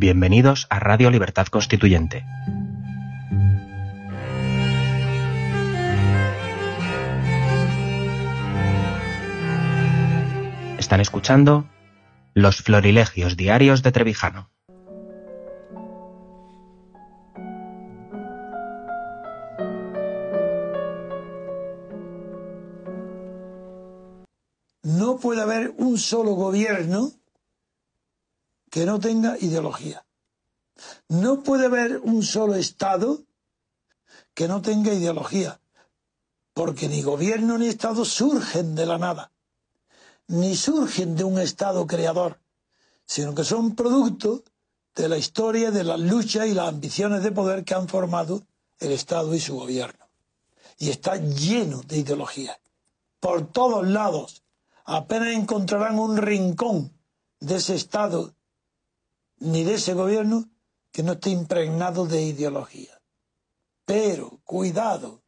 Bienvenidos a Radio Libertad Constituyente. Están escuchando Los Florilegios Diarios de Trevijano. No puede haber un solo gobierno que no tenga ideología. No puede haber un solo Estado que no tenga ideología, porque ni gobierno ni Estado surgen de la nada, ni surgen de un Estado creador, sino que son producto de la historia, de las luchas y las ambiciones de poder que han formado el Estado y su gobierno. Y está lleno de ideología. Por todos lados. Apenas encontrarán un rincón de ese Estado ni de ese gobierno que no esté impregnado de ideología. Pero, cuidado,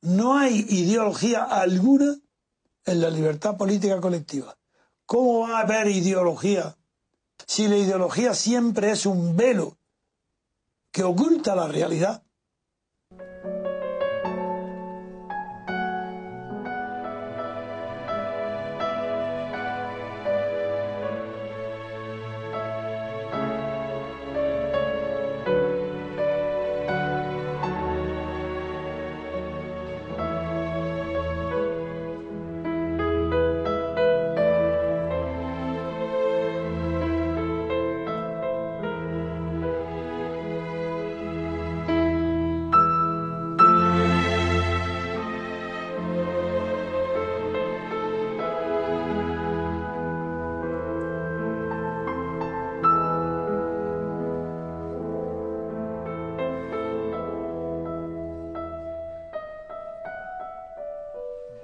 no hay ideología alguna en la libertad política colectiva. ¿Cómo va a haber ideología si la ideología siempre es un velo que oculta la realidad?